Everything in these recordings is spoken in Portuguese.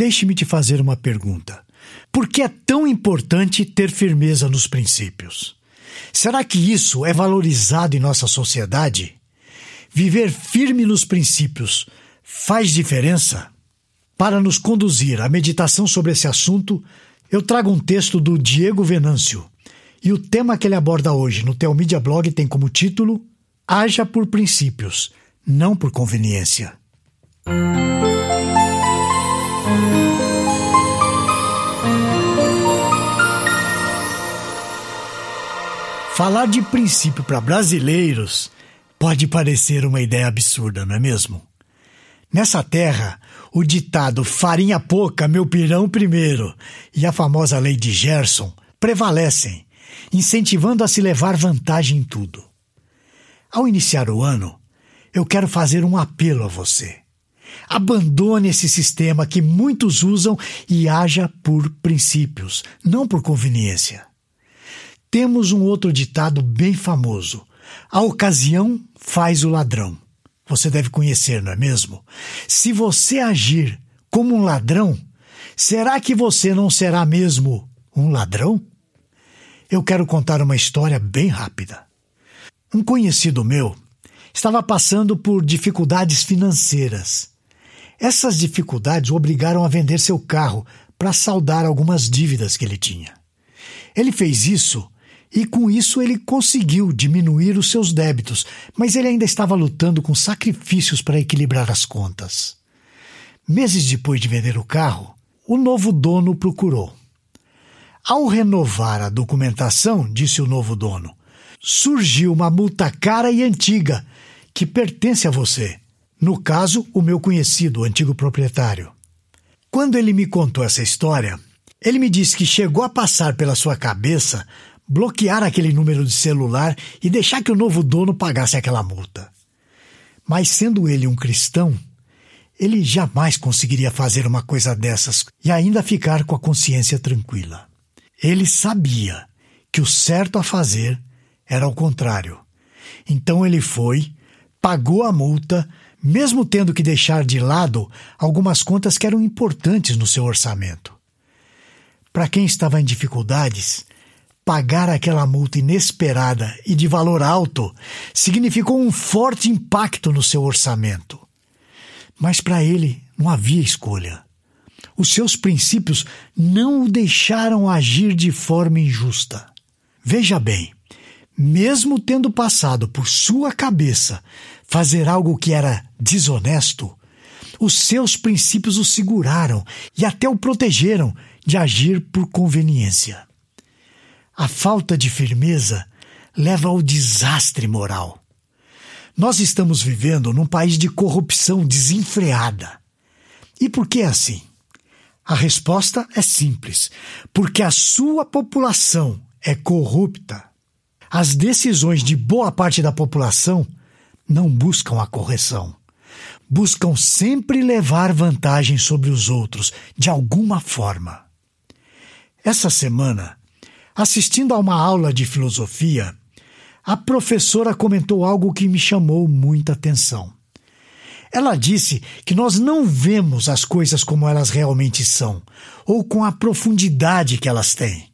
Deixe-me te fazer uma pergunta. Por que é tão importante ter firmeza nos princípios? Será que isso é valorizado em nossa sociedade? Viver firme nos princípios faz diferença? Para nos conduzir à meditação sobre esse assunto, eu trago um texto do Diego Venâncio. E o tema que ele aborda hoje no Teomídia Blog tem como título Haja por princípios, não por conveniência. Falar de princípio para brasileiros pode parecer uma ideia absurda, não é mesmo? Nessa terra, o ditado farinha pouca, meu pirão primeiro e a famosa lei de Gerson prevalecem, incentivando a se levar vantagem em tudo. Ao iniciar o ano, eu quero fazer um apelo a você. Abandone esse sistema que muitos usam e haja por princípios, não por conveniência. Temos um outro ditado bem famoso: a ocasião faz o ladrão. Você deve conhecer, não é mesmo? Se você agir como um ladrão, será que você não será mesmo um ladrão? Eu quero contar uma história bem rápida. Um conhecido meu estava passando por dificuldades financeiras. Essas dificuldades o obrigaram a vender seu carro para saldar algumas dívidas que ele tinha. Ele fez isso e com isso ele conseguiu diminuir os seus débitos, mas ele ainda estava lutando com sacrifícios para equilibrar as contas. Meses depois de vender o carro, o novo dono procurou. Ao renovar a documentação, disse o novo dono, surgiu uma multa cara e antiga que pertence a você. No caso, o meu conhecido, o antigo proprietário. Quando ele me contou essa história, ele me disse que chegou a passar pela sua cabeça bloquear aquele número de celular e deixar que o novo dono pagasse aquela multa. Mas sendo ele um cristão, ele jamais conseguiria fazer uma coisa dessas e ainda ficar com a consciência tranquila. Ele sabia que o certo a fazer era o contrário. Então ele foi, pagou a multa, mesmo tendo que deixar de lado algumas contas que eram importantes no seu orçamento. Para quem estava em dificuldades, pagar aquela multa inesperada e de valor alto significou um forte impacto no seu orçamento. Mas para ele não havia escolha. Os seus princípios não o deixaram agir de forma injusta. Veja bem, mesmo tendo passado por sua cabeça fazer algo que era desonesto, os seus princípios o seguraram e até o protegeram de agir por conveniência. A falta de firmeza leva ao desastre moral. Nós estamos vivendo num país de corrupção desenfreada. E por que é assim? A resposta é simples: porque a sua população é corrupta. As decisões de boa parte da população não buscam a correção. Buscam sempre levar vantagem sobre os outros, de alguma forma. Essa semana, Assistindo a uma aula de filosofia, a professora comentou algo que me chamou muita atenção. Ela disse que nós não vemos as coisas como elas realmente são, ou com a profundidade que elas têm.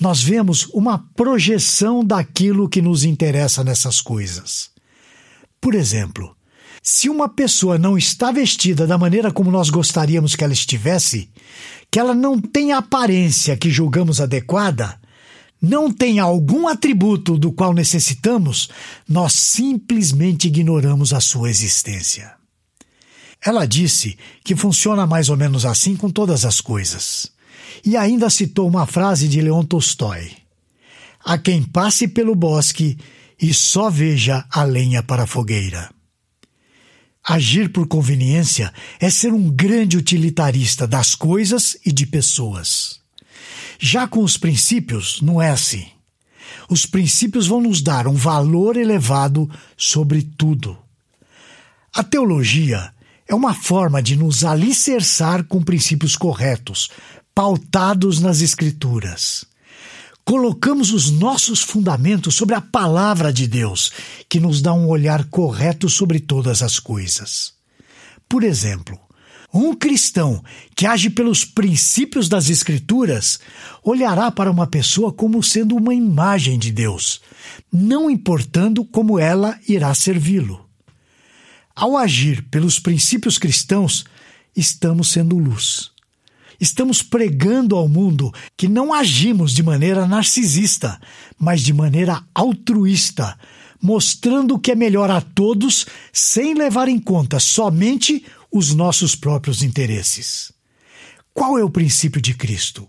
Nós vemos uma projeção daquilo que nos interessa nessas coisas. Por exemplo, se uma pessoa não está vestida da maneira como nós gostaríamos que ela estivesse, que ela não tem a aparência que julgamos adequada, não tem algum atributo do qual necessitamos, nós simplesmente ignoramos a sua existência. Ela disse que funciona mais ou menos assim com todas as coisas. E ainda citou uma frase de Leon Tolstói: A quem passe pelo bosque e só veja a lenha para a fogueira. Agir por conveniência é ser um grande utilitarista das coisas e de pessoas. Já com os princípios, não é assim. Os princípios vão nos dar um valor elevado sobre tudo. A teologia é uma forma de nos alicerçar com princípios corretos, pautados nas Escrituras colocamos os nossos fundamentos sobre a palavra de Deus, que nos dá um olhar correto sobre todas as coisas. Por exemplo, Um cristão que age pelos princípios das Escrituras olhará para uma pessoa como sendo uma imagem de Deus, não importando como ela irá servi-lo. Ao agir pelos princípios cristãos, estamos sendo luz. Estamos pregando ao mundo que não agimos de maneira narcisista, mas de maneira altruísta, mostrando o que é melhor a todos sem levar em conta somente os nossos próprios interesses. Qual é o princípio de Cristo?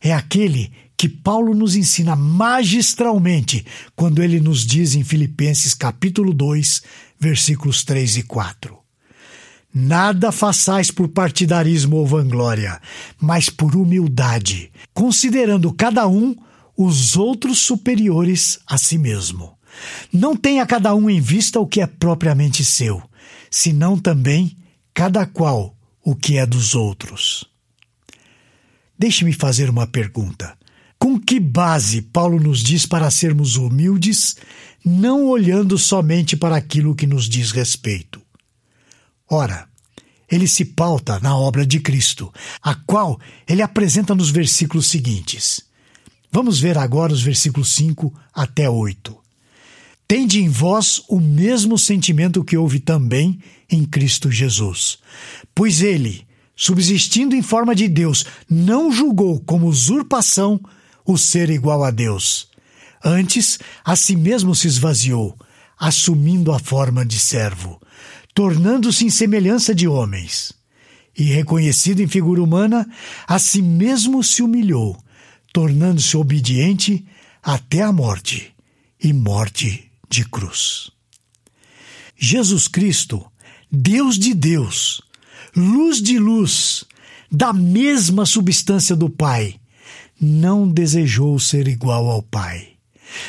É aquele que Paulo nos ensina magistralmente quando ele nos diz em Filipenses capítulo 2, versículos 3 e 4. Nada façais por partidarismo ou vanglória, mas por humildade, considerando cada um os outros superiores a si mesmo. Não tenha cada um em vista o que é propriamente seu, senão também cada qual o que é dos outros. Deixe-me fazer uma pergunta. Com que base Paulo nos diz para sermos humildes, não olhando somente para aquilo que nos diz respeito? Ora, ele se pauta na obra de Cristo, a qual ele apresenta nos versículos seguintes. Vamos ver agora os versículos 5 até 8. Tende em vós o mesmo sentimento que houve também em Cristo Jesus. Pois ele, subsistindo em forma de Deus, não julgou como usurpação o ser igual a Deus. Antes, a si mesmo se esvaziou, assumindo a forma de servo, tornando-se em semelhança de homens. E reconhecido em figura humana, a si mesmo se humilhou, tornando-se obediente até a morte e morte de cruz. Jesus Cristo, Deus de Deus, luz de luz, da mesma substância do Pai, não desejou ser igual ao Pai.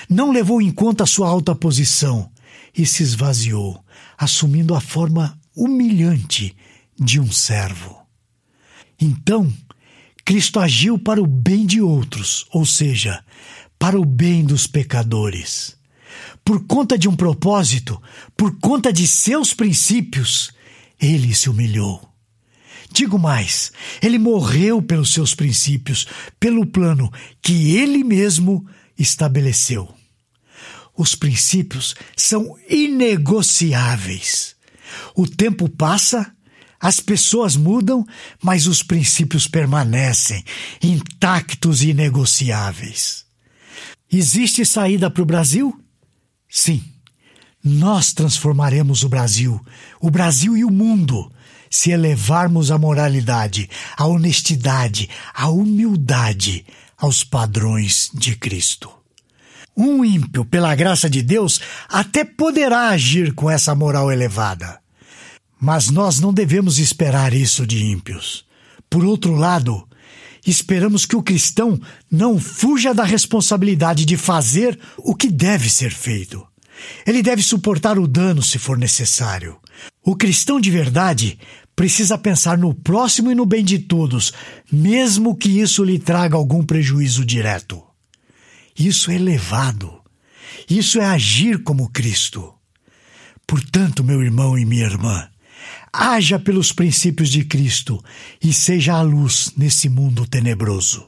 Não levou em conta sua alta posição e se esvaziou, assumindo a forma humilhante de um servo. Então, Cristo agiu para o bem de outros, ou seja, para o bem dos pecadores por conta de um propósito, por conta de seus princípios, ele se humilhou. Digo mais, ele morreu pelos seus princípios, pelo plano que ele mesmo estabeleceu. Os princípios são inegociáveis. O tempo passa, as pessoas mudam, mas os princípios permanecem intactos e inegociáveis. Existe saída para o Brasil? Sim, nós transformaremos o Brasil, o Brasil e o mundo, se elevarmos a moralidade, a honestidade, a humildade aos padrões de Cristo. Um ímpio, pela graça de Deus, até poderá agir com essa moral elevada. Mas nós não devemos esperar isso de ímpios. Por outro lado, esperamos que o cristão não fuja da responsabilidade de fazer o que deve ser feito. Ele deve suportar o dano se for necessário. O cristão de verdade precisa pensar no próximo e no bem de todos, mesmo que isso lhe traga algum prejuízo direto. Isso é elevado. Isso é agir como Cristo. Portanto, meu irmão e minha irmã, Haja pelos princípios de Cristo e seja a luz nesse mundo tenebroso.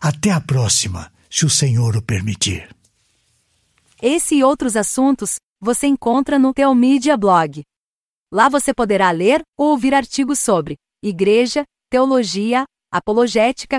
Até a próxima, se o Senhor o permitir. Esse e outros assuntos você encontra no Teomídia Blog. Lá você poderá ler ou ouvir artigos sobre igreja, teologia, apologética,